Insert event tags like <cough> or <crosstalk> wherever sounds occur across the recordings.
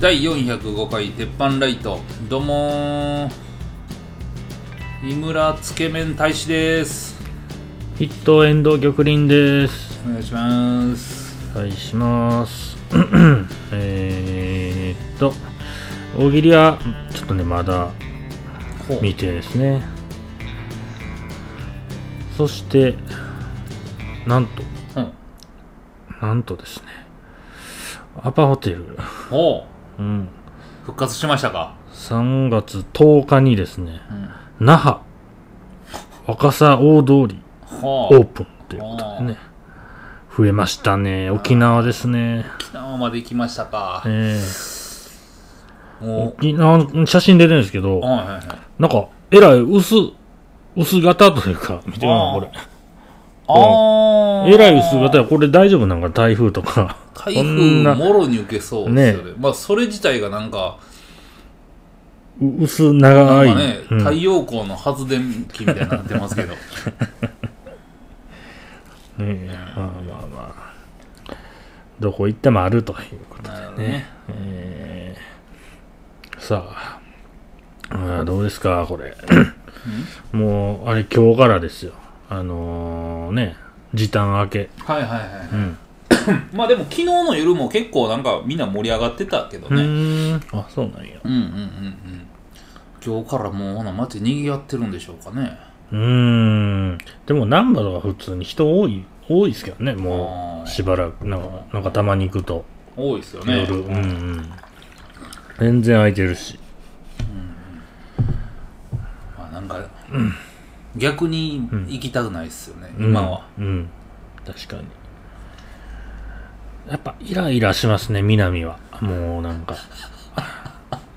第405回鉄板ライト。どうもー。井村つけ麺大使です。ヒットエンド玉林です。お願いします。お願いします。<clears throat> えーっと、大喜利はちょっとね、まだほう。未定ですね。そして、なんと、うん。なんとですね、アパホテル、ほうん、う復活しましたか？3月10日にですね、うん。那覇、若狭大通りオープンということでね、増えましたね。沖縄ですね。沖縄まで行きましたか。ええ。も沖縄の写真出てるんですけどう、はいはいはい。なんか、えらい薄、薄型というか、見てみあーこれ。えらい薄型や、これ大丈夫なんか？台風とか。台風もろに受けそうですよね。まあそれ自体がなんかう薄長い。かね、うん。太陽光の発電機みたいになってますけど。<laughs> ねえまあまあまあ。どこ行ってもあるということでね。ね。えー。さあ、あーどうですか、これ。<coughs> もう、あれ今日からですよ。あのー、ね、時短明け。はいはいはい、うん。<coughs> まあでも昨日の夜も結構なんかみんな盛り上がってたけどうね。あ、そうなんや。うん、うんうんうん今日からもうほな街にぎわってるんでしょうかねうーん。でも、難波とか普通に人多い、多いですけどね、もう、しばらく。なんか、なんかたまに行くと、多いですよね夜。うんうん。全然空いてるし。まあなんか、逆に行きたくないですよね、うん今はうん。確かに。やっぱ、イライラしますね、南は。もう、なんか、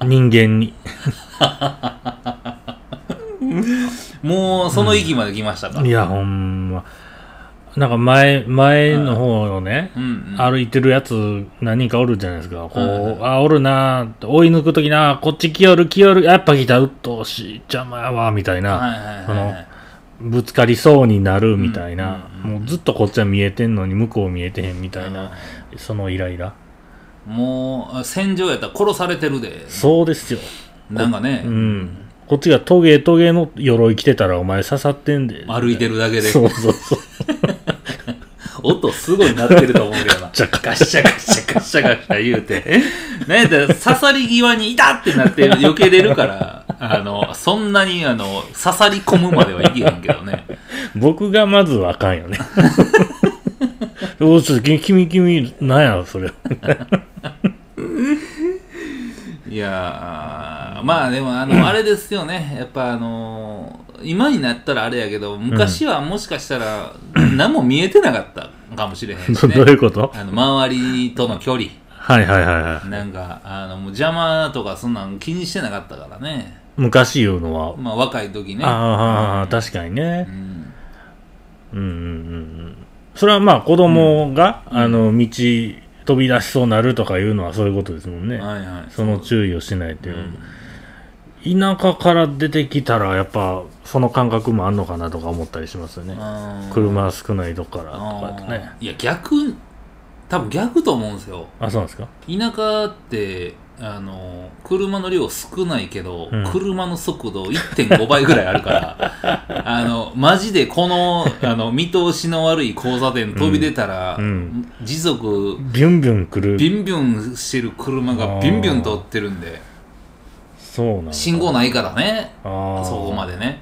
人間に。<laughs> もうその域まで来ましたか、いや、ほんま。なんか前、前の方をね、うんうん歩いてるやつ何人かおるじゃないですか。こう、はいはいあ、おるなーって追い抜くときな、こっち来よる来よる、やっぱ来た、うっとうしい、邪魔やわ、みたいな、はいはいはいそのはいぶつかりそうになるみたいな、もうずっとこっちは見えてんのに向こう見えてへんみたいな、そのイライラ。もう戦場やったら殺されてるでそうですよ。なんかね、うん。こっちがトゲトゲの鎧着てたらお前刺さってんで。歩いてるだけでそうそうそう。<laughs> 音すごい鳴ってると思うけどな。ガッシャガッシャガッシャガッシャ言うて。なんやったら刺さり際にいたってなって避けれるから、あの、そんなにあの、刺さり込むまではいけへんけどね。<laughs> 僕がまずはあかんよね。おいちょっと君、君、なんやろ、それ。いやー、まあでもあの、<laughs> あれですよね。やっぱあの今になったらあれやけど、昔はもしかしたら何も見えてなかったかもしれへんしど <laughs> どうね。いうこと？あの、周りとの距離。はいはいはいはい。なんか、あの、もう邪魔とかそんなん気にしてなかったからね。昔言うのは。まあ若い時ね。ああ、確かにねう。んうんうんうんうん。それはまあ子供が、あの、道飛び出しそうなるとかいうのはそういうことですもんね。はいはい。その注意をしないというう。ん田舎から出てきたら、やっぱ、その感覚もあんのかなとか思ったりしますよね。車少ないとこからとかね。ーいや、逆、多分逆と思うんですよ。あ、そうなんですか？田舎って、あの、車の量少ないけど、うん。車の速度1.5倍ぐらいあるから、<laughs> あの、マジでこの、あの、見通しの悪い交差点飛び出たら、うん。うん時速、ビュンビュン来る。ビュンビュンしてる車がビュンビュン通ってるんで、そうなんだ。信号ないからね、あー。そこまでね。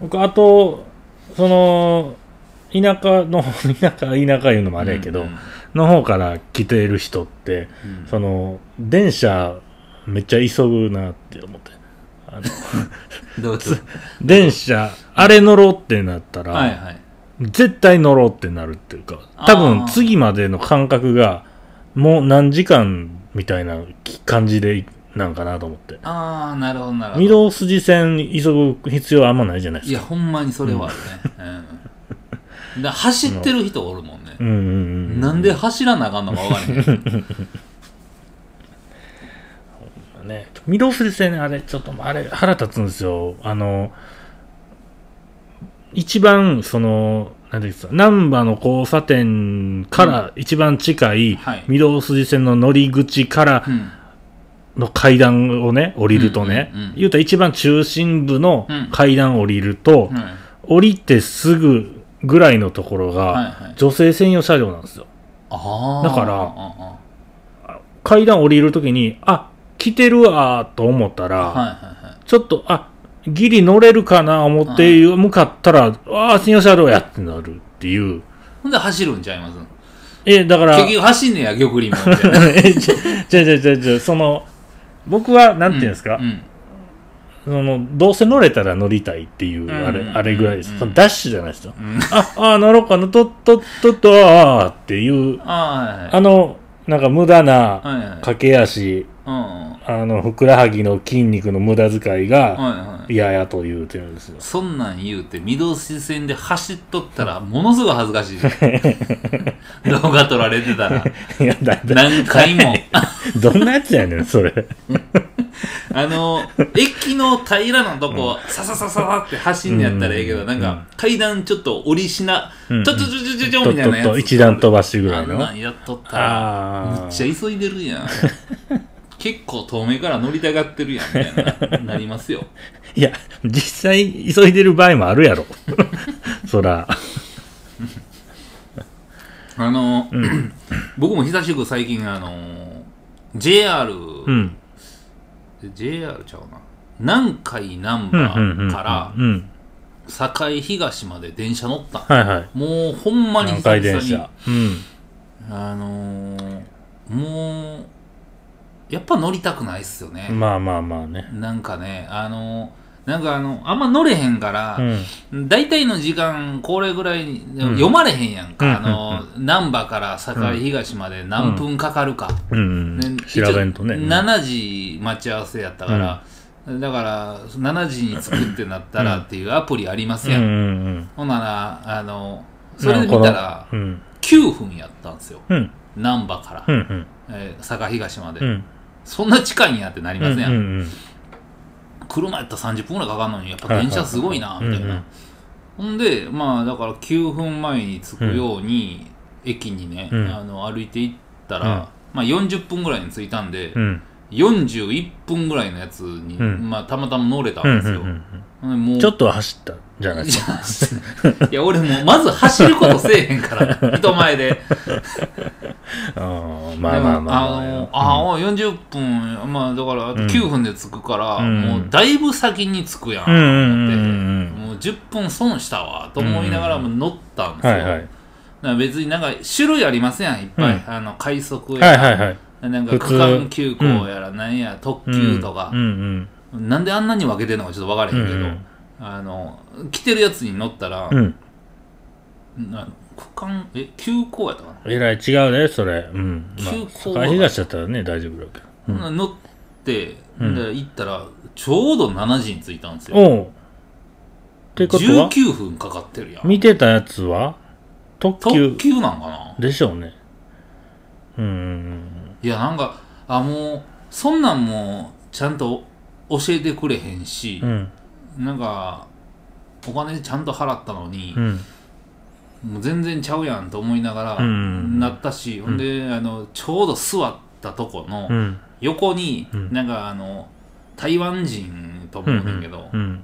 僕、あと、その、田舎の、田舎、田舎いうのもあれやけど、うんうんの方から来ている人って、うんその、電車、めっちゃ急ぐなって思って。あの <laughs> <laughs> 電車、あれ乗ろうってなったら、はいはい。絶対乗ろうってなるっていうか、多あ分ー次までの感覚が、もう何時間みたいな感じでなんかなと思って。ああ、なるほどなるほ御ど。堂筋線急ぐ必要あんまないじゃないでいや、すか。ほんまにそれはあるね。うん。だから走ってる人おるもんね。うんうんうん。なんで走らなあかんのか分からへん。ね。御堂筋線ね、あれ、ちょっと、あれ、腹立つんですよ。あの、一番、その、なんていうんですか、難波の交差点から一番近いはい御堂筋線の乗り口からうんの階段をね、降りるとね、うんうんうん言うたら一番中心部のうん階段降りると、はい降りてすぐぐらいのところが、はいはい。女性専用車両なんですよ。だからあ階段降りるときに、あ、来てるわーと思ったら、あはいはいはい。ちょっと、あ、ギリ乗れるかな思って向かったら、ああ、専用車両やってなるっていう。ほんで走るんちゃいます？え、だから、結局走んねや玉林もみたいな。<laughs> え、じゃ、じゃじゃじゃじゃその、僕は、なんていうんですか、うんその、どうせ乗れたら乗りたいっていう、あれ、うん。あれぐらいです。うん。そのダッシュじゃないですよ。うん。あ、<laughs> あ、乗ろうかな、とっとっとっと、あーっていう、あの、なんか無駄な駆け足、あの、ふくらはぎの筋肉の無駄遣いいがはい嫌やと言うてるんですよ。そんなん言うて、御堂筋線で走っとったら、ものすごい恥ずかしい。<laughs> 動画撮られてたら、いや、だ、だ、何回も。<laughs> どんなやつやねん、それ。<laughs> あの、駅の平らなとこ、さささささって走んねやったらええけど、うんなんか、階段ちょっと降りしな、うんちょちょちょちょちょみたいなやつ。とっと一段飛ばしぐらいの。あんなんやっとったら、あむっちゃ急いでるやん。結構遠目から乗りたがってるやん、みたいな、なりますよ。<laughs> いや、実際急いでる場合もあるやろ。<laughs> そら。<laughs> あの、僕も久しく最近、あの、JR、うん。JR ちゃうな。南海南うんうんうんうん。波からうん。堺東まで電車乗ったんはいはい。もうほんまに南久々に海電車。うん。あのーもうやっぱ乗りたくないっすよね、まあまあまあね。なんかねあのーなんかあのあんま乗れへんからう、ん。大体の時間これぐらい読まれへんやんか、うんあのー難波から堺東まで何分かかるか、うんうん。ね調べんとね。一応7時待ち合わせやったから、だから7時に着くってなったらっていうアプリありますやん、うんうんうん。ほんならあのそれで見たらうん。9分やったんですようん。難波から、うんうん。えー坂東まで、うん。そんな近いんやってなりますやん、うんうん車やったら30分ぐらいかかるのにやっぱ電車すごいなみたいな、うん。うんほんでまあだから9分前に着くように、駅にね、うん。あの歩いていったら、うん。まあ40分ぐらいに着いたんで、うん。41分ぐらいのやつに、うん。まあ、たまたま乗れたうんんですよ、うんほんでもう。ちょっとは走ったじゃないいですか？や <laughs> いや俺もうまず走ることせえへんから <laughs> 人前で。あーまあまあまあまあ。あのあー40分まあだからあと9分で着くから、うん。もうだいぶ先に着くやん、うんうんうんってうんもう10分損したわと思いながらも乗ったんですよ、はいはい。だから別になんか種類ありますやんいっぱい、うん。あの快速やはいはいはい。なんか区間急行やらなんや、特急とか。う、んうん。なんであんなに分けてるのかちょっと分からへんけど、うんうんあの来てるやつに乗ったら、うん。な区間え急行やったかな、えらい違うね、それ。うん。ま急行あ、は堺東だったらね、大丈夫だけど。乗って、うんで行ったらちょうど7時に着いたんですよおう。ってことは？19分かかってるやん見てたやつは？特急特急なんかな？でしょうね。うんうんいやなんかあもうそんなんもちゃんと教えてくれへんしう、ん。なんかお金ちゃんと払ったのにう、ん。もう全然ちゃうやんと思いながらうんなったし、ほんであのちょうど座ったとこのうん。横に、うんなんかあの台湾人と思うねんけど、うん。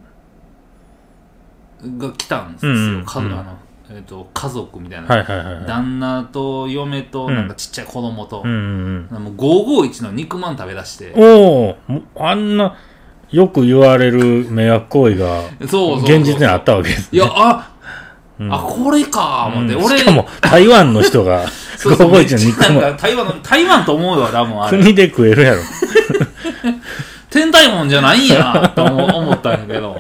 が来たんですよ、うんうんあのえー、と家族みたいな、はいはいはいはい。旦那と嫁とうんなんかちっちゃい子供と、うんうんもう551の肉まん食べ出してうん。おおあんな、よく言われる迷惑行為が、現実にあったわけですいやあ、うん。あこれか思って、俺うん。しかも、台湾の人が、<laughs> そうそう。551の肉なんまか台湾の台湾と思うよ多分あれ。国で食えるやろ。<laughs> 天体もんじゃないんやと思 <laughs> 思ったんやけど。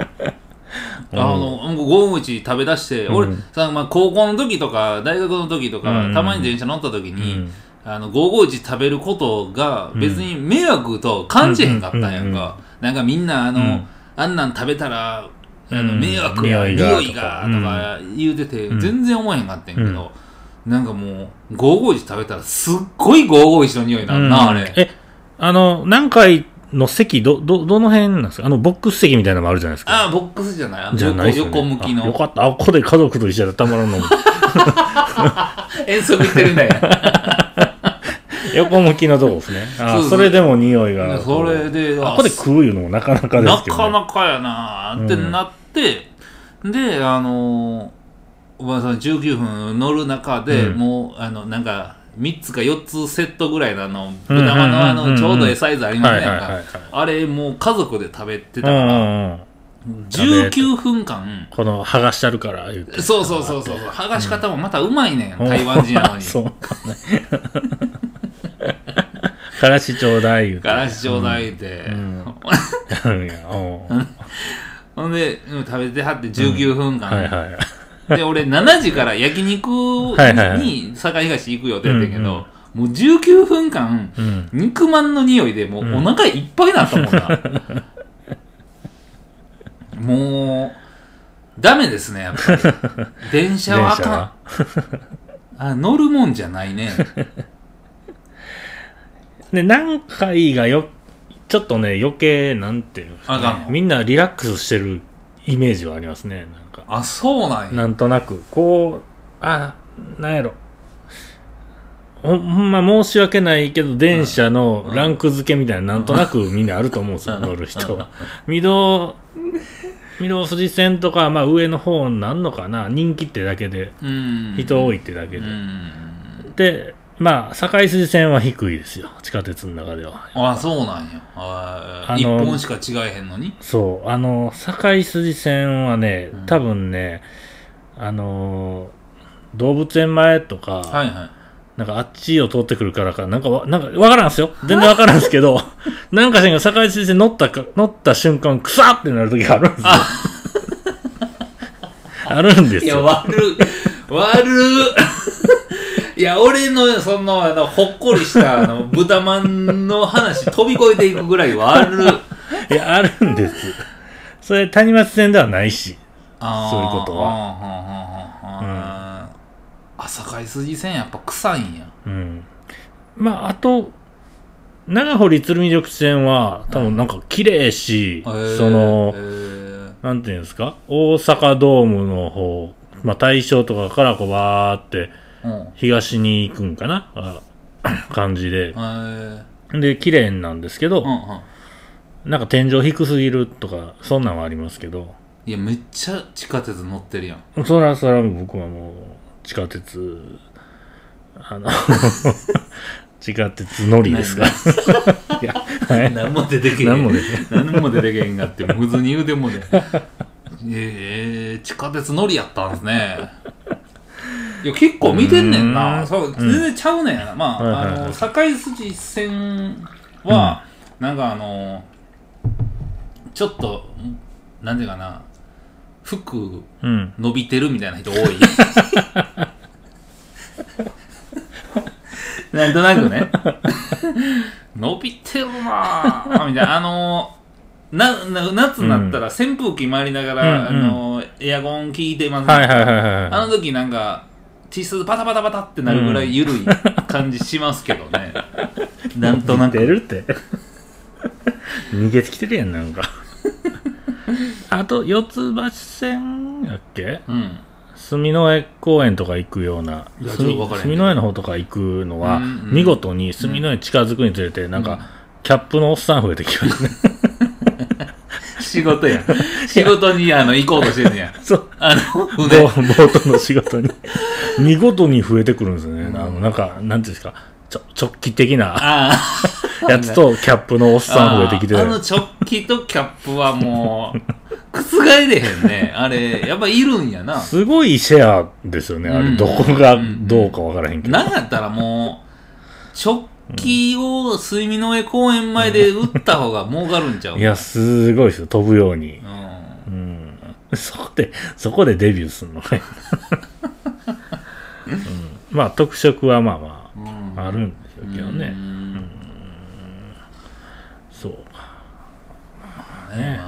あの551食べ出して、俺うん。さ、まあ、高校の時とか大学の時とか、うん。たまに電車乗った時に、うん。あの551食べることが別に迷惑と感じへんかったんやんか、なんかみんなあの、うん。あんなん食べたらあのうん。迷惑や、匂いが匂いがとか言うてて、うん。全然思えへんかったんやけど、なんかもう551食べたらすっごい551の匂いなんな、あれ。え、あの、南海の席、ど、ど、どの辺なんですか？あの、ボックス席みたいなのもあるじゃないですか。ああ、ボックスじゃない。あのじゃないっすよね。横横向きの。あよかった。あ、ここで家族と一緒だったらたまらんの。<laughs> 遠足行ってるんだよ。横向きのとこですね。あそれでも匂いが。それで、あ、ここで食ういうのもなかなかでなすけど、ね。かなかやなーってなって、で、あのーおばあさん19分乗る中で、うんもう、あの、なんか、3つか4つセットぐらいのあの、うんうんうんうん豚まのあの、ちょうどええサイズありませんか？はいはいはいはい。あれ、もう家族で食べてたうんうから、んうん。19分間、この、剥がしてあるから、言うて。そうそうそうそう、剥がし方もまたうまいねん、台湾人やのに。<laughs> そうかね。からしちょうだい言うて。ガラシちょうだいって。うんほんで、うん食べてはって19分間。はいはい。で、俺7時から焼肉に堺東行く予定やったんやけど、もう19分間、うん。肉まんの匂いでもうお腹いっぱいになったもんな。<laughs> もう、ダメですね、やっぱり。<laughs> 電車はあかん。あ、乗るもんじゃないね。<laughs> で、何回がよ、ちょっとね、余計、なんていうか、あかんのみんなリラックスしてるイメージはありますね。なんか、あ、そうなんや。なんとなく、こう、あ、なんやろ。ほほんま申し訳ないけど、電車のランク付けみたいな、なんとなくみんなあると思うんですよ、乗る人は。御堂、御堂筋線とか、まあ上の方になんのかな、人気ってだけで、うん。人多いってだけで。うん。で、まあ、堺筋線は低いですよ、地下鉄の中では。あ、そうなんや。あ本しか違えへんのに？そう、あの、堺筋線はねうん、多分ね、あのー、動物園前とか、はいはい。なんかあっちを通ってくるからか、なんかわ、なんかわからんすよ。全然わからんすけど、<laughs> なんかしんが堺筋線乗ったか、乗った瞬間、くさってなる時があるんですよ。あるんですいや、よ。悪い。悪い。いや、俺の、その、あの、ほっこりした、あの、<laughs> 豚まんの話、飛び越えていくぐらい悪い。<laughs> いや、あるんです。それ、谷町線ではないし。そういうことははあはあはあはあ朝海筋線やっぱ臭いんや。うん。まあ、あと、長堀鶴見緑地線は、多分なんか綺麗し、へーそのへ、ーなんていうんですか？大阪ドームの方、まあ大正とかからこうバーってうん。東に行くんかな？あ <coughs> 感じでで、綺麗なんですけど。なんか天井低すぎるとか、そんなんはありますけど、いや、めっちゃ地下鉄乗ってるやん。そらそら僕はもう、地下鉄、あの、<laughs> 地下鉄乗りですか？ら。<laughs> いや、はい。何も出てけへん。何も出てけ何も出てけへんがって、普通に言うてもね。<laughs> ええ地下鉄乗りやったんですね。いや、結構見てんねんうな。んそう、全然ちゃうねんな。まあ、はいはいはいあの、堺筋線は、なんかあの、ちょっと、なんていうかな、服うん。伸びてるみたいな人多い。<laughs> なんとなくね。伸びてるなぁ。みたいな。あのな、な、夏になったら扇風機回りながら、うんうんあのエアコン効いてます、はいはいはいはい。あの時なんか、ティスパタパタパタってなるぐらい緩い感じしますけどね。<laughs> なんとなく。出るって。逃げてきてるやん、なんか。あと、四つ橋線やっけ？うん。住之江公園とか行くような、住之江の方とか行くのは、うんうん見事に住之江に近づくにつれて、なんうんか、キャップのおっさん増えてきますね。仕事や。仕事にあの行こうとしてんねや。<laughs> そう。あの、<laughs> ボ船。ートの仕事に。<laughs> 見事に増えてくるんですよね。あの、なんか、なんていうんですか、ちょ直帰的な。やつと、キャップのおっさん増えてきて。ああの直帰とキャップはもう、覆れへんね。あれ、やっぱいるんやな。すごいシェアですよね。あれ、うんどこがどうかわからへんけど。なんやったらもう、直帰を睡眠の上公園前で打った方が儲かるんちゃう？いや、すごいですよ。飛ぶようにう。ん。うん。そこで、そこでデビューするのね。<laughs> うん、まあ、特色はまあまうんあ、あるんでしょうけどうね。んそう。ね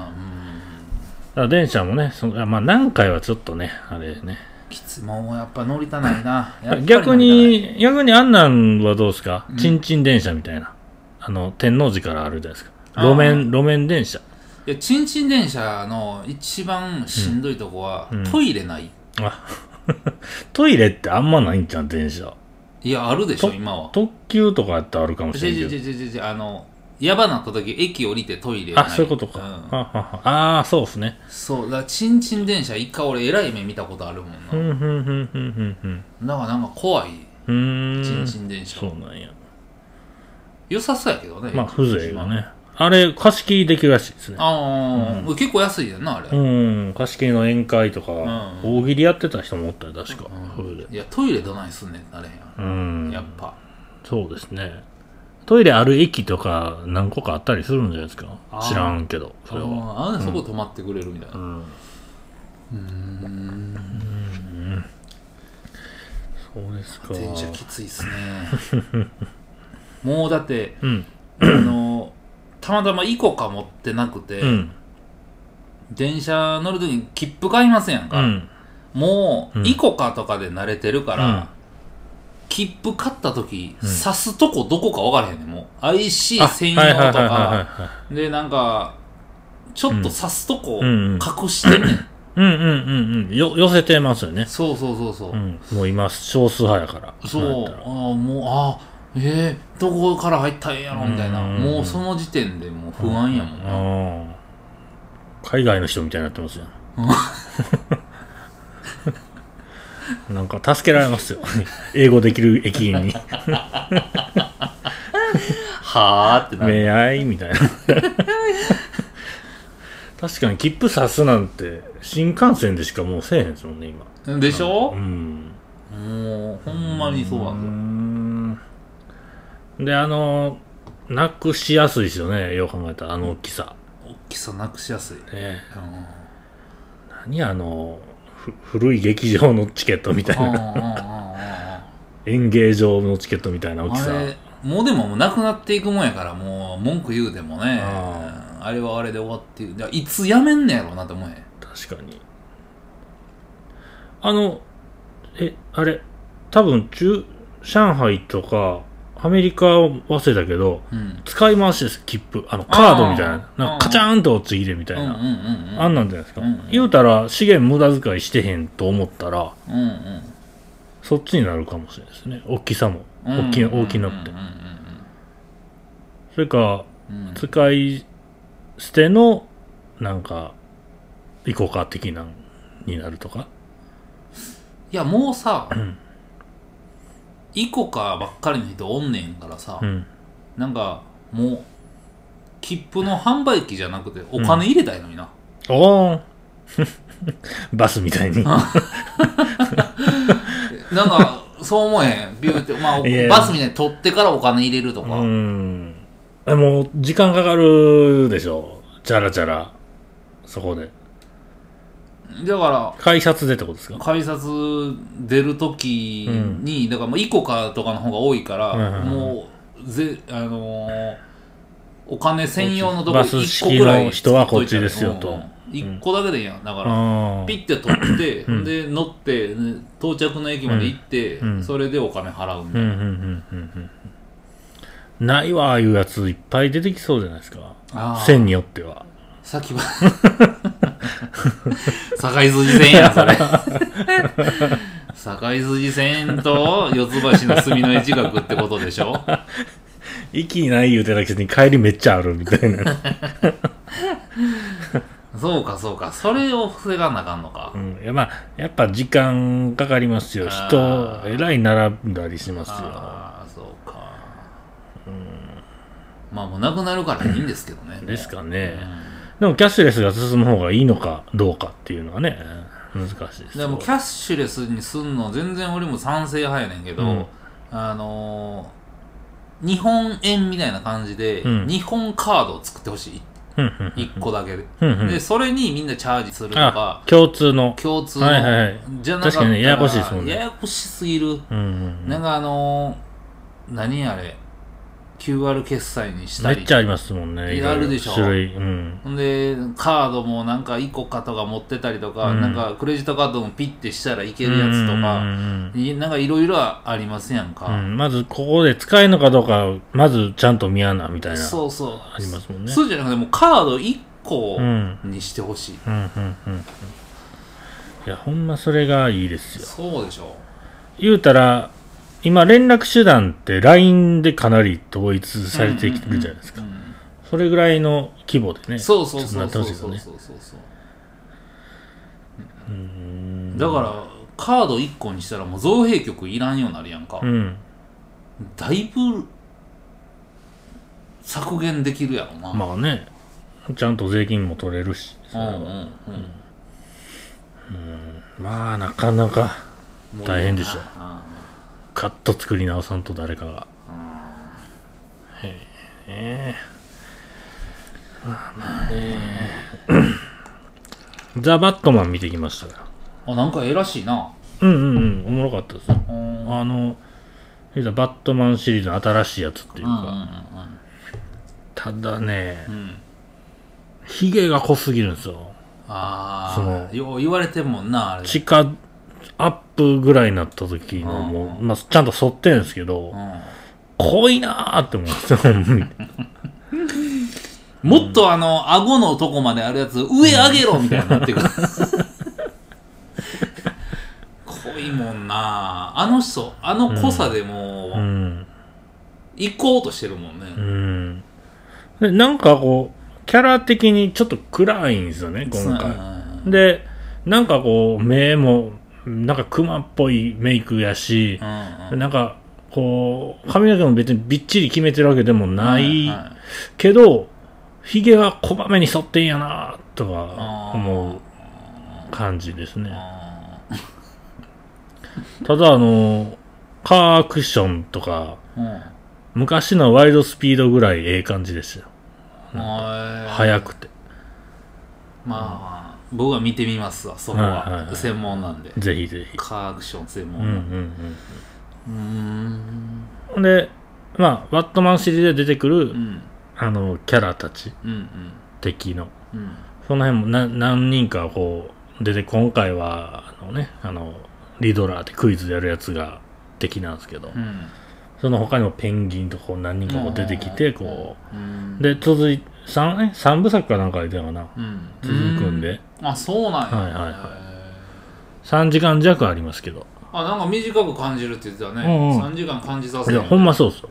まあ電車もね、そのあまあ、何回はちょっとね、あれね。きついもうやっぱ乗りたないな。<laughs> 逆に、逆にあんなんはどうですか？うんちんちん電車みたいな。あの、天王寺からあるじゃないですか。路面、路面電車。いやチンチン電車の一番しんどいとこは、うんトイレないあ <laughs> トイレってあんまないんじゃん、電車。いやあるでしょと今は特急とかやったらあるかもしれんけど。あのやばなった時駅降りてトイレないあ、そういうことか。んはははああ、そうですね。そうだからチンチン電車一回俺えらい目見たことあるもんな、ふんふんふんふんふんふん。だからなんか怖いうーん。チンチン電車、そうなんや。良さそうやけどねまあ、風情がね。あれ、貸し切りできるらしいですね。ああ、結構安いやんなあれ、うん、貸し切りの宴会とか、ん大喜利やってた人もおったよ、確か。それで。いやトイレどないすんねんなれへん、うん。やっぱそうですね。トイレある駅とか何個かあったりするんじゃないですか？知らんけど、それは。あああそこ泊まってくれるみたいな、うん。そうですか。電車きついっすね <laughs> もうだってうん。あのたまたまイコカ持ってなくて、うん。電車乗るときに切符買いませんやんか、うん。もう、うんイコカとかで慣れてるから、うん切符買った時、うん。刺すとこどこか分からへんねんもう。IC あ専用とか。はでなんかちょっと刺すとこうんうん。隠してんね。ん、い。うんうんうんうん。よ、寄せてますよね。そうそうそうそう、うん。もう今、少数派やから。そう。ああもうああえー、どこから入ったんやろみたいな、うんもうその時点でもう不安やもんな、ああ海外の人みたいになってますよ。<laughs> なんか助けられますよ。<laughs> 英語できる駅員に。<laughs> はあってなるめあいみたいな。確かに切符刺すなんて新幹線でしかもうせえへんですもんね、今。でしょ？う、ん。もうほんまにそうなんですよで、あの、なくしやすいですよね、よう考えたら、あの大きさ。大きさなくしやすい、ね、うん何あの、ふ古い劇場のチケットみたいな。演芸場のチケットみたいな大きさ。もうでももうなくなっていくもんやからもう文句言うでもねああれはあれで終わっていくいつやめんねやろうなって思え確かに。あの、え、あれ、多分中、上海とか、アメリカは忘れたけど、うん使い回しです、切符。あの、カードみたいな。なんかカチャーンとついでみたいな。あんなんじゃないですか。うんうん言うたら、資源無駄遣いしてへんと思ったら、うんうんそっちになるかもしれないですね。大きさも。うん大きな、大きなくてうん。それか、使い捨ての、なんか、イコカ的なんになるとか？いやもうさん <coughs> イコカばっかりの人おんねんからさうん。なんかもう切符の販売機じゃなくてお金入れたいのにな、おー <laughs> バスみたいに。<laughs> なんかそう思えへんビューってまあいやバスみたいに取ってからお金入れるとか、うん。えもう、時間かかるでしょ。チャラチャラ。そこで。だから改札でってことですか？改札出るときに、だからもうイコカとかの方が多いから、うんうんうん。もうぜあのーお金専用のとこバス1個ぐらい人はこっちですよと。うんうん。1個だけでいいやんだから、あピッて取って、うん。で乗って、ね到着の駅まで行って、うん。それでお金払うみうん、たいな、うん、うん、うん、うん。ないわ、いうやついっぱい出てきそうじゃないですか。線によっては。先は <laughs> <laughs> 堺筋線やんそれ堺筋線と四つ橋の隅の絵近くってことでしょ？息ない言うてたくせに帰りめっちゃあるみたいな。そうかそうかそれを防がなあかんのか、うん。いや、まあ、やっぱ時間かかりますよ。人えらい並んだりしますよ。ああそうかまあもうなくなるからいいんですけどねですかうね。んでも、キャッシュレスが進む方がいいのかどうかっていうのはね、難しいですよ。でもキャッシュレスにすんの全然俺も賛成派やねんけど、うん。あのー日本円みたいな感じで、うん。日本カードを作ってほしい。うんうんうん。1個だけで、うんうん。でそれにみんなチャージするとあか、共通の。共通の、はいはいはい。じゃなかったら確かにねややこしいですもんね。ややこしすぎる、うんうんうん。なんかあのー何あれ QR 決済にしたりめっちゃありますもんね。いやろいろあるでしょ種類。うん。でカードもなんかイコカとか持ってたりとか、うんなんかクレジットカードもピッてしたらいけるやつとか、うんいなんかいろいろありますやんか、うんまずここで使えるのかどうか、まずちゃんと見やな、みたいな。そうそうありますもんねそうじゃなくてもうカード1個うんにしてほしい、うんうんうんうん。いや、ほんまそれがいいですよ。そうでしょ言うたら、今連絡手段って LINE でかなり統一されてきてるじゃないですか。うんうんそれぐらいの規模でね。そうそうそうそうそうそうそうそううんだからカード1個にしたらもう造幣局いらんようになるやんか、うん。だいぶ削減できるやろな、まあね、ちゃんと税金も取れるし。うんうんうんまあ、なかなか大変でしょ。あカット作り直さんと誰かが。へえ。まあまあね。ザ・バットマン見てきましたよ。あなんかええらしいなうんうんうん、おもろかったですよ。うんあの、バットマンシリーズの新しいやつっていううんうんか、ただねう、んうんヒゲが濃すぎるんですよ。ああよう言われてんもんなあれ地下アップぐらいになった時のもう、まあ、ちゃんと反ってるんですけど、うん濃いなーって思うんですよ。<laughs> もっとあの顎のとこまであるやつ上上げろみたいになってくる濃いもんなあの人あの濃さでもう。うん行こうとしてるもんね、うん。で、なんかこう、キャラ的にちょっと暗いんですよね、今回。回で、なんかこう、目も、なんか熊っぽいメイクやし、うんなんか、こう、髪の毛も別にびっちり決めてるわけでもないはけど、ヒゲはこまめに剃ってんやなとか思う感じですね。あただあの、カーアクションとか、ーうん。昔のワイドスピードぐらいええ感じですよ。は早くて。まあ僕は見てみますわそこは,、はいはいはい。専門なんで。ぜひぜひ。カーアクション専門。うんうんなんでうん。うーん。で、まあ、バットマンシリーズで出てくる、うん。あの、キャラたち、うん敵の。うん。うんその辺もな何人かこう、出て、今回は、あのね、あの、リドラーってクイズやるやつが敵なんですけど、うん。その他にもペンギンとかこう何人かこう出てきて、こう。ん。う、で、続い、三、え三部作かなんかで出たかな。うん。続くんで、あそうなんや。はいはいはい。へ3時間弱ありますけど。ーあなんか短く感じるって言ってたね、うんうん。3時間感じさせいや、るほんまそうそう。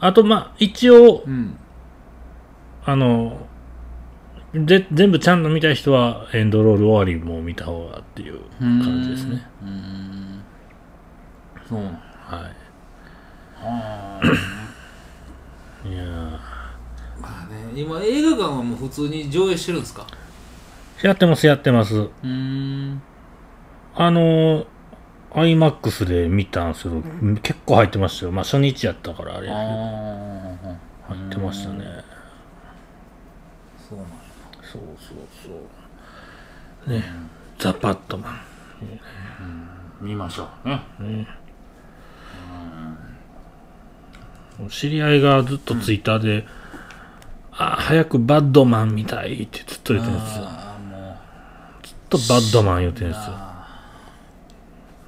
あと、まあ、一応う、ん。あの、で、全部ちゃんと見たい人は、エンドロール終わりも見た方がっていう感じですね。うーん。そうはい。いや今映画館はもう普通に上映してるんですか？やってます、やってます。うーんあのー、IMAX で見たんですけど、結構入ってましたよ。まあ、初日やったからあれあやあけど入ってましたね。そうなんやそうそうそう。ね、ザ・バットマン。見ましょうねね。知り合いがずっとツイッターで、あ早くバッドマン見たいってずっと言ってるんですよ。ずっとバッドマン言ってるんですよ。あ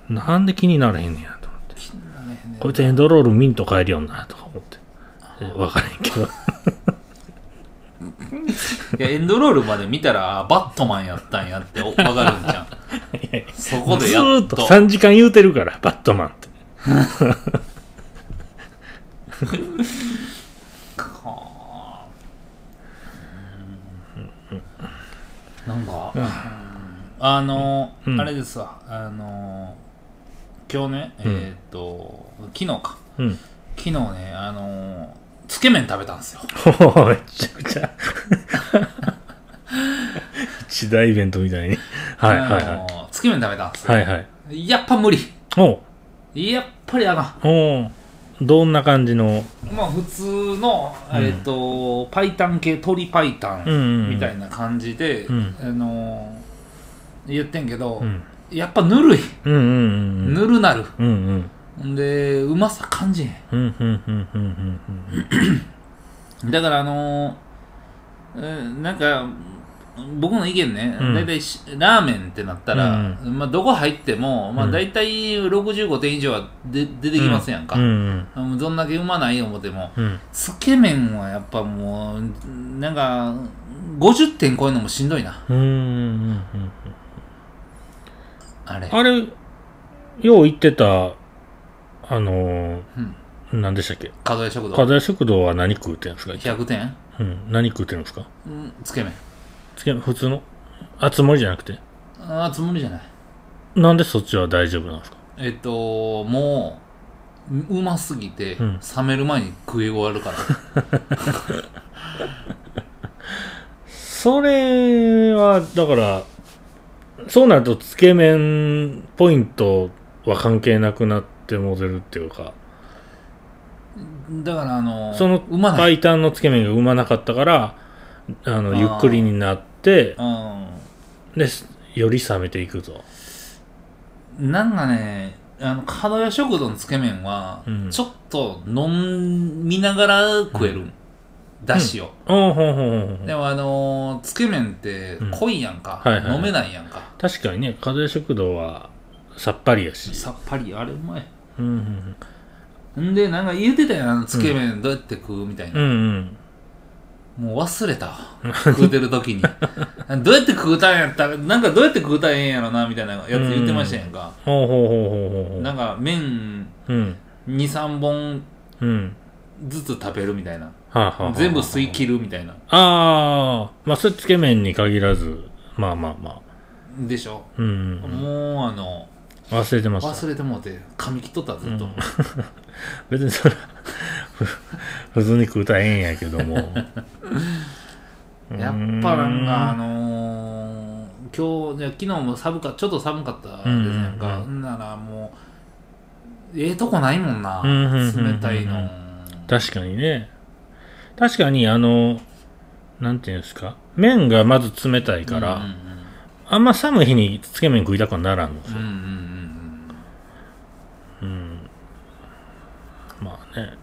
なんで気にならへんねやと思って。こいつエンドロールミント変えるよなとか思って。えわからへんけど。<laughs> いやエンドロールまで見たらあバットマンやったんやってお分かるんじゃんそこでずやっーっとと3時間言うてるから、バットマンって。<laughs> はあなんか、あの、うん。あれですわ。あの今日ねえっと、昨日か。うん。昨日ねあのつけ麺食べたんですよ。めちゃくちゃ。<laughs> 一大イベントみたいに。はいはいあはのつけ麺食べたんですい。よ、はいはい。やっぱ無理。おやっぱりあかんおおどんな感じの？まあ普通の、うんえっ、と、パイタン系、鶏パイタンみたいな感じで、うんあのー言ってんけど、うん。やっぱぬるい。うんうんうんうん。ぬるなる。うんうん。んでうまさ感じへうんだからあのーえーなんか僕の意見ね、うん。大体しラーメンってなったら、うまあ、どこ入っても、まあ、うん。大体65点以上はで出てきますやんか、うんうんどんだけうまない思ってもうん。つけ麺はやっぱもうなんか50点超えるのもしんどいな。うんうんうんあれ。あれよう言ってたあのー何でしたっけ？角屋食堂。課題食堂は何食うてんですか？100点、うん。何食うてるんですか？うん、つけ麺つけ普通の？あつ森じゃなくて？ああつもりじゃない。なんでそっちは大丈夫なんですか？えっともううますぎて、うん。冷める前に食い終わるから。<laughs> それはだからそうなるとつけ麺ポイントは関係なくなってモデルっていうか。だからあのそのうまない、白湯のつけ麺がうまなかったからあのゆっくりになってうでより冷めていくと。ん、なんかねあの角屋食堂のつけ麺は、うん。ちょっと飲みながら食える、だしを、おうほうほうほうほうでもあのーつけ麺ってうん。濃いやんか、はいはいはい。飲めないやんか。確かにね家庭食堂はさっぱりやし。さっぱり。あれうまい。うんうんん。でなんか言うてたやんつけ麺どうやって食うみたいな、うんうんもう忘れたわ。食うてる時に。<laughs> どうやって食うたんやった？らなんかどうやって食うたらええんやろなみたいなやつ言ってましたやんか、ほうほうほうほうほう。なんか麺うん。23本うん。ずつ食べるみたいな。はあ、はあはあ、全部吸い切るみたいな。ああまあそれつけ麺に限らずまあまあまあ。でしょ、うん。うんもうあの忘れてました。忘れてもうて噛み切っとったずっと、<laughs> 別にそれふ普通に食うたらええんやけども。<laughs> やっぱなんかあのー、今日昨日も寒かちょっと寒かったですやんか、うんうんうん。んならもうええとこないもんな、うんうんうんうん冷たいの、確かにね。確かにあのなんていうんですか麺がまず冷たいから、うんうんあんま寒い日につけ麺食いたくはならんのですうんうんよ、うん。うん。まあね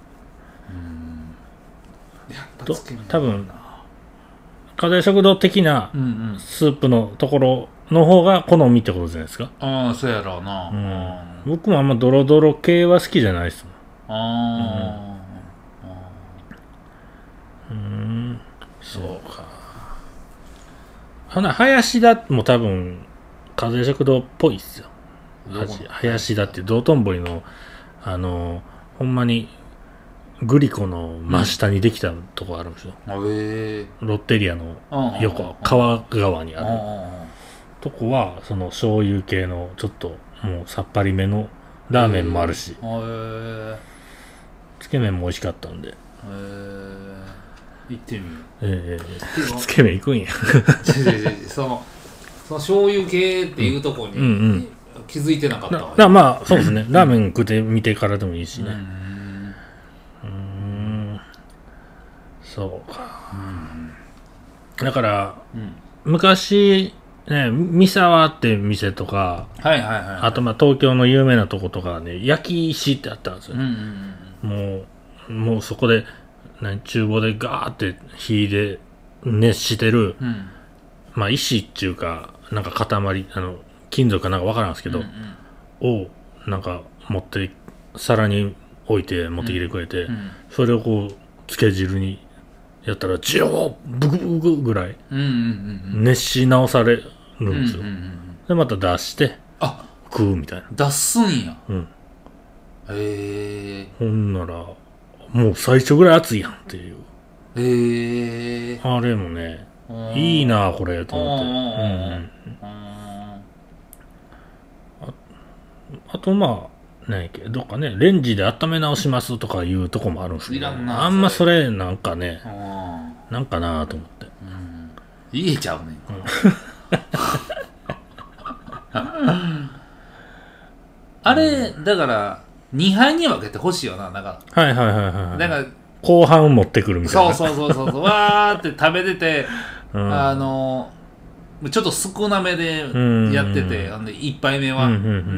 と多分家庭食堂的なスープのところの方が好みってことじゃないですか、ああそうやろうな、うん。あ僕もあんまドロドロ系は好きじゃないですもん。あうん。そうか。ほな林田も多分家庭食堂っぽいっすよ。林田って道頓堀のあのほんまにグリコの真下にできたとこあるんですよ、あええロッテリアのうん横川側にある。あとこはその醤油系のちょっともうさっぱりめのラーメンもあるし、つけ麺も美味しかったんで。ええ行ってみよう。えつけ麺行くんや。そのその醤油系っていうとこに、気づいてなかっただわだまあそうですね。ラーメン食ってみてからでもいいしうんねうーんそうか。だからうん。昔ね三沢って店とかはいはいはいあとまあ東京の有名なとことかね焼き石ってあったんですよ。うんうね、んもうもうそこで何厨房でガーって火で熱してるうん。うんまあ石っていうかなんか塊あの金属かなんかわからんですけど、うんをなんか持って皿に置いて持ってきてくれて、うん。それをこうつけ汁にやったらジョーブクブクぐらい熱し直されるうんですよ、でまた出してあ。食うみたいな。出すんや。うん。へえほんならもう最初ぐらい熱いやんっていう。へえあれもねいいなこれと思って、うんあとまあなんやっけどっかねレンジで温め直しますとかいうとこもあるんですけどいらんなあんまそれなんかねあなんかなと思って。ーうん。言えちゃうねん。<laughs> あれだから2杯に分けてほしいよななんか。はいはいはいはいはい。だから後半持ってくるみたいな。そうそうそうそう。そうわーって食べてて、<laughs> うん。あのちょっと少なめでやってて、うんほんで1杯目は、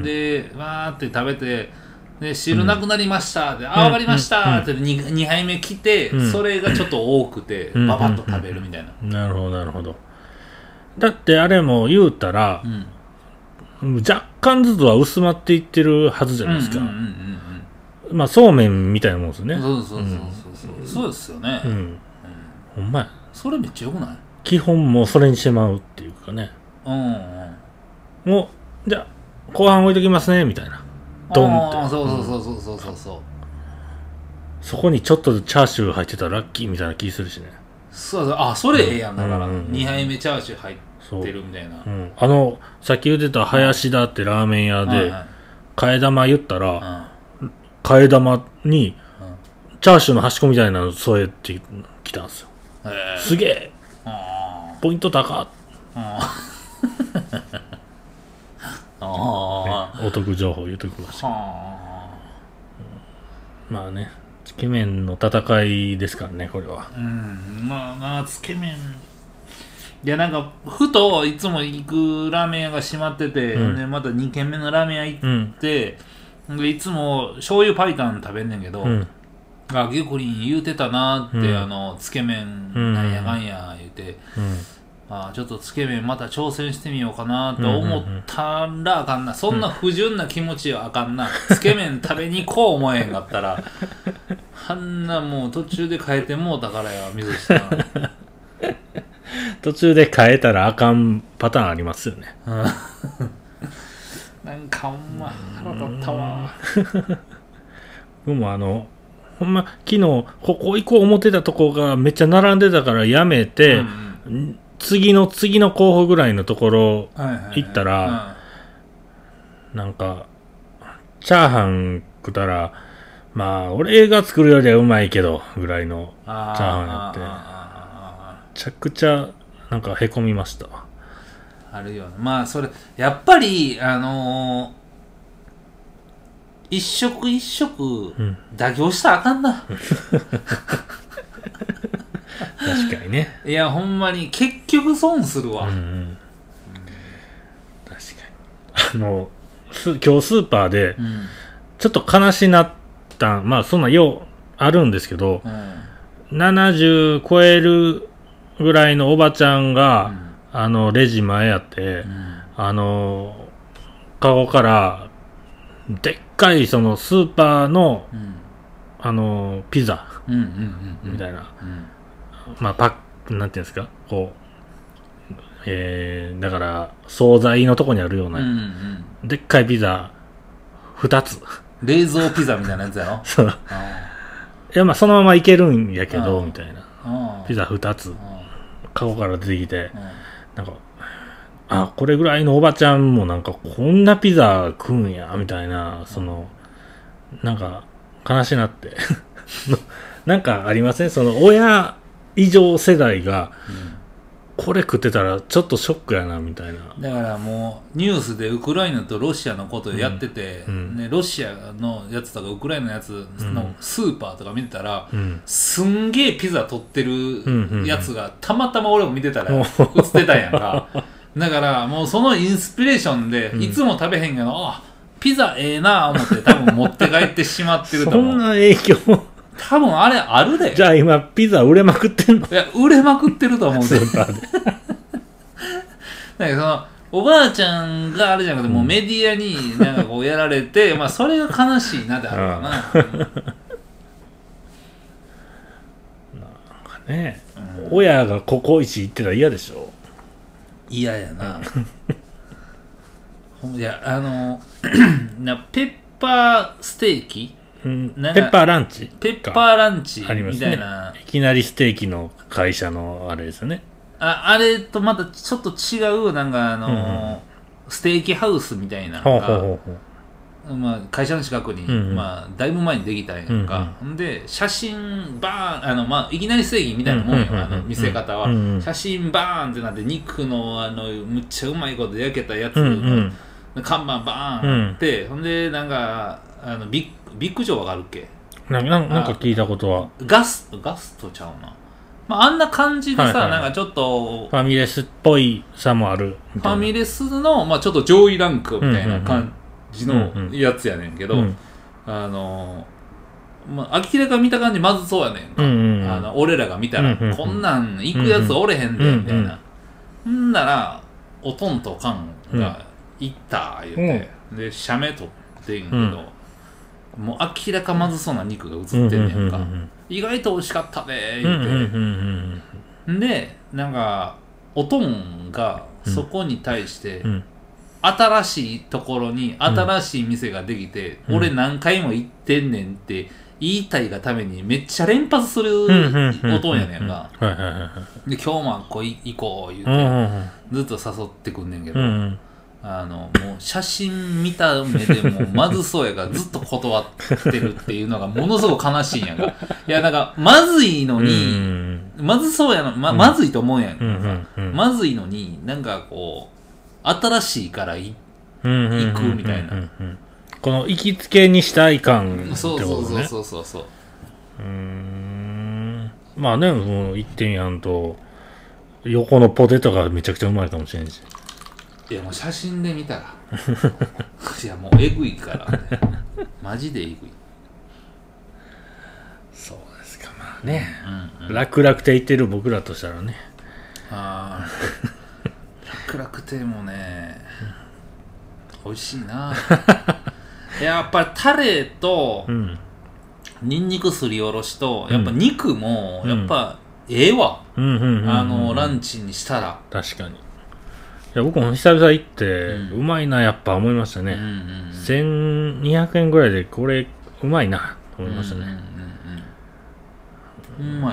でわーって食べてで汁なくなりました。で、あわかりました。って 2, 2杯目来て、うん。それがちょっと多くて、うんババッと食べるみたいな、なるほどなるほど。だってあれも言うたらう、ん。若干ずつは薄まっていってるはずじゃないですか、まあそうめんみたいなもんですね。うんそうそうそうそう。そう、そうですよね、うん、ほんまや。それめっちゃよくない？基本もうそれにしてまうっていうかね。うんうん。もうじゃあ後半置いときますねみたいな。ドンって。あーそうそうそうそうそうそうそう。そこにちょっとチャーシュー入ってたらラッキーみたいな気するしね。そうそう。あそれええやんだから、うんうんうん2杯目チャーシュー入ってるみたいな、う。ん、あのさっき言ってた林田ってラーメン屋ではいはい替え玉言ったらうん。替え玉にうん。チャーシューの端っこみたいなの添えてきたんですよ。すげえあポイント高。あー。あお得情報言うときましたまあね。つけ麺の戦いですからねこれは。あうん。まあまあつけ麺。いやなんかふといつも行くラーメン屋が閉まってて、うん。でまた2軒目のラーメン屋行うん。って、でいつも醤油パイタン食べんねんけど、うん。あギュコリン言うてたなって、うん。あのつけ麺うんなんやかんやて、うん。あちょっとつけ麺また挑戦してみようかなと思ったらあかんな、そんな不純な気持ちはあかんな、<laughs> つけ麺食べに行こう思えへんかったらあんなもう途中で変えてもうたからや水下。<laughs> 途中で変えたらあかんパターンありますよね。うん。なんかほんま腹立ったわ。僕もあのほんま昨日ここ行こう思ってたとこがめっちゃ並んでたからやめて、うん次の次の候補ぐらいのところはいはいはい。行ったらなんかチャーハン食ったらまあ俺が作るよりはうまいけどぐらいのチャーハンやって。めちゃくちゃなんかへこみました。あるよねまあそれやっぱりあのー一食一食ん。妥協したらあかんな、確かにね。いやほんまに結局損するわ、うんうん。確かに。あのす今日スーパーでうん。ちょっと悲しなったんまあそんなようあるんですけどうん。70超えるぐらいのおばちゃんが、うん。あのレジ前やって、うん。あのカゴからでっかいそのスーパーのうん。あのピザ。みたいな、うん。まあパックなんていうんですか？こうえー、だから惣菜のとこにあるような、うんうんでっかいピザ。2つ。冷蔵ピザみたいなやつやろ？<laughs> そう。あいやまあそのままいけるんやけどうんみたいな。あピザ2つ。うんカゴから出てきて。うん。なんかあこれぐらいのおばちゃんもなんかこんなピザ食うんやみたいなそのなんか悲しなって。<laughs> なんかありません？その親以上世代がこれ食ってたらちょっとショックやなみたいな。だからもうニュースでウクライナとロシアのことやってて、うん。ね、ロシアのやつとかウクライナのやつのスーパーとか見てたら、うん。すんげえピザ取ってんうんるやつがたまたま俺も見てたらお映ってたんやんか <laughs> だからもうそのインスピレーションでん。いつも食べへんけど、あピザええな思って多分持って帰ってしまってるとそん思うな影響多分あれあるで。じゃあ今ピザ売れまくってんの？いや売れまくってると思うで。スーパーでだからそのおばあちゃんがあれじゃなくて、もうメディアになんかこうやられて、<laughs> まあそれが悲しいなってあるかな。ね親がココイチ行ってたら嫌でしょ嫌やな。<laughs> いや、あの、<clears throat> なペッパーステーキ？うん。ペッパーランチペッパーランチみありますね。たいな。いきなりステーキの会社のあれですよね。ああれとまたちょっと違う、なんかあの、ステーキハウスみたいなのがほうほうほうほうまあ、会社の近くに、うんうん。まあ、だいぶ前にできたんやんか、ほんで写真バーンあの、まあ、いきなり正義みたいなもんよ、うんうんうんうん。あの見せ方は、うんうん写真バーンってなって肉のあのむっちゃうまいこと焼けたやつ、うんうん。看板バーンあって、ほんでなんかあのビッビッグジョーわかるっけ？ななんなんか聞いたことは。ガスガストちゃうな、まあ、あんな感じでさ、はいはいなんかちょっとファミレスっぽいさもあるファミレスの、まあ、ちょっと上位ランクみたいな感じ。のうんうんやつやねんけど、うん。あのまあ明らか見た感じまずそうやねんか、うんうんうん。あの俺らが見たら、うんうんうん。こんなん行くやつおれへんで、うんうんみたいな、ほんならおとんとおかんが行った言うて、で写メ撮ってんけど、もう明らかまずそうな肉が映ってんねんか、うん意外と美味しかったねうんうん言うて、うん。うんでなんかおとんがそこに対して、うん新しいところに新しい店ができて、うん。俺何回も行ってんねんって言いたいがためにめっちゃ連発するうんうんうんおとんやねんか。で今日もあっこい行こう言うて、うんうんずっと誘ってくんねんけど、うんうん。あのもう写真見た目でもうまずそうやからずっと断ってるっていうのがものすごく悲しいんやんか。<laughs> いやなんかまずいのうに、ん。まずそうやの、ままずいと思うやんか。うんうんうん。まずいのになんかこう新しいからい行くみたいな。この行きつけにしたい感ってことそうそうそうねそうそうそう。ん。まあねもう一点やんと横のポテトがめちゃくちゃうまいかもしれんし。いやもう写真で見たら。<laughs> いやもうえぐいからね。マジでえぐい、そうですか。まあね。うんうん、楽々亭行ってる僕らとしたらね。あー楽々亭もね美味しいな。<laughs> やっぱりタレとうん。ニンニクすりおろしとやっぱ肉もうん。やっぱええわ、あのランチにしたら。確かに。いや僕も久々行って、ううんまいなやっぱ思いましたね、うんうんうん。1200円ぐらいでこれうまいなと思いましたね、うんうんうん。うんう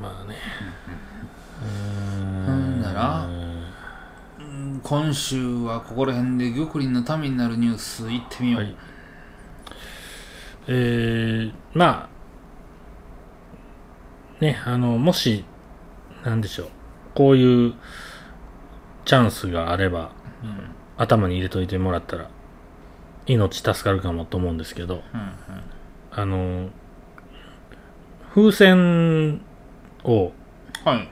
まあね。ほんならうん今週はここら辺で玉林のためになるニュース行ってみよう、はい。えー、まあねあのもしなんでしょう。こういうチャンスがあればうん。頭に入れといてもらったら命助かるかもと思うんですけど。うん。あの風船をはい、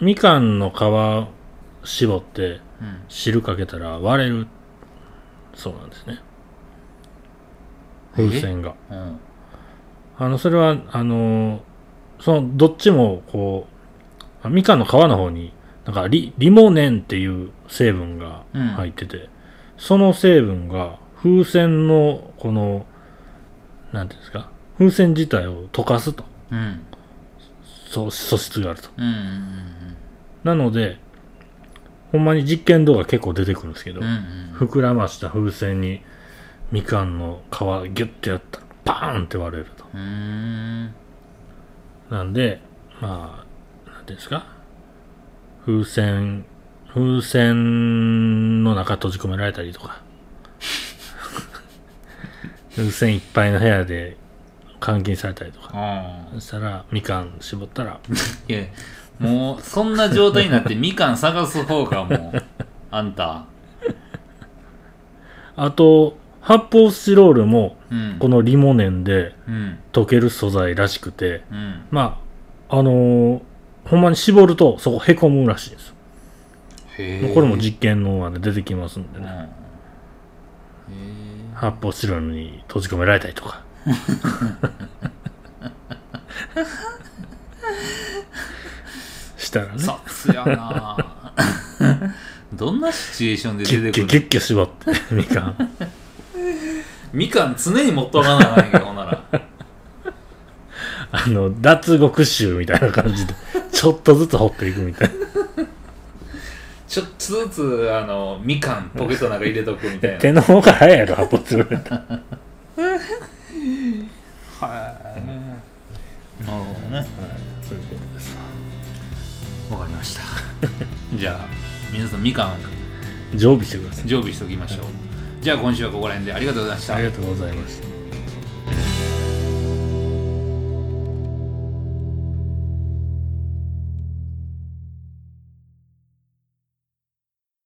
みかんの皮絞ってうん、汁かけたら割れる。そうなんですね。風船が。うん。あのそれはあのそのどっちもこうあみかんの皮の方になんかリリモネンっていう成分が入ってて、その成分が風船のこのなんていうんですか？風船自体を溶かすと。うんそう素質があると。うんうんなのでほんまに実験動画結構出てくるんですけど、うんうん膨らました風船にみかんの皮ギュッてやったらバーンって割れると。うんうん。なんでまあなんていうんですか？風船風船の中閉じ込められたりとか。<laughs> 風船いっぱいの部屋で監禁されたりとか。あそしたらみかん絞ったら。ー <laughs> いやもうそんな状態になってみかん探す方がもう <laughs> あんた。あと発泡スチロールもうん。このリモネンでうん。溶ける素材らしくてうん。まああのーほんまに絞るとそこへこむらしいです。これも実験ので出てきますんでうん。発泡スチロールに閉じ込められたりとかしたらね。雑やな。どんなシチュエーションでキ出てくる？ュッキュッってみかん。みかん常に持っとかなあかんけどほんなら。あの脱獄臭みたいな感じでちょっとずつ掘っていくみたいな。ちょっとずつあのみかんポケットの中入れとくみたいな。手の方が早いやろ発泡スチロールやったらはいなるほどねそういうことです。わかりました。<laughs> じゃあ皆さんみかん常備してください。常備しておきましょう。じゃあ今週はここら辺でありがとうございました。ありがとうございました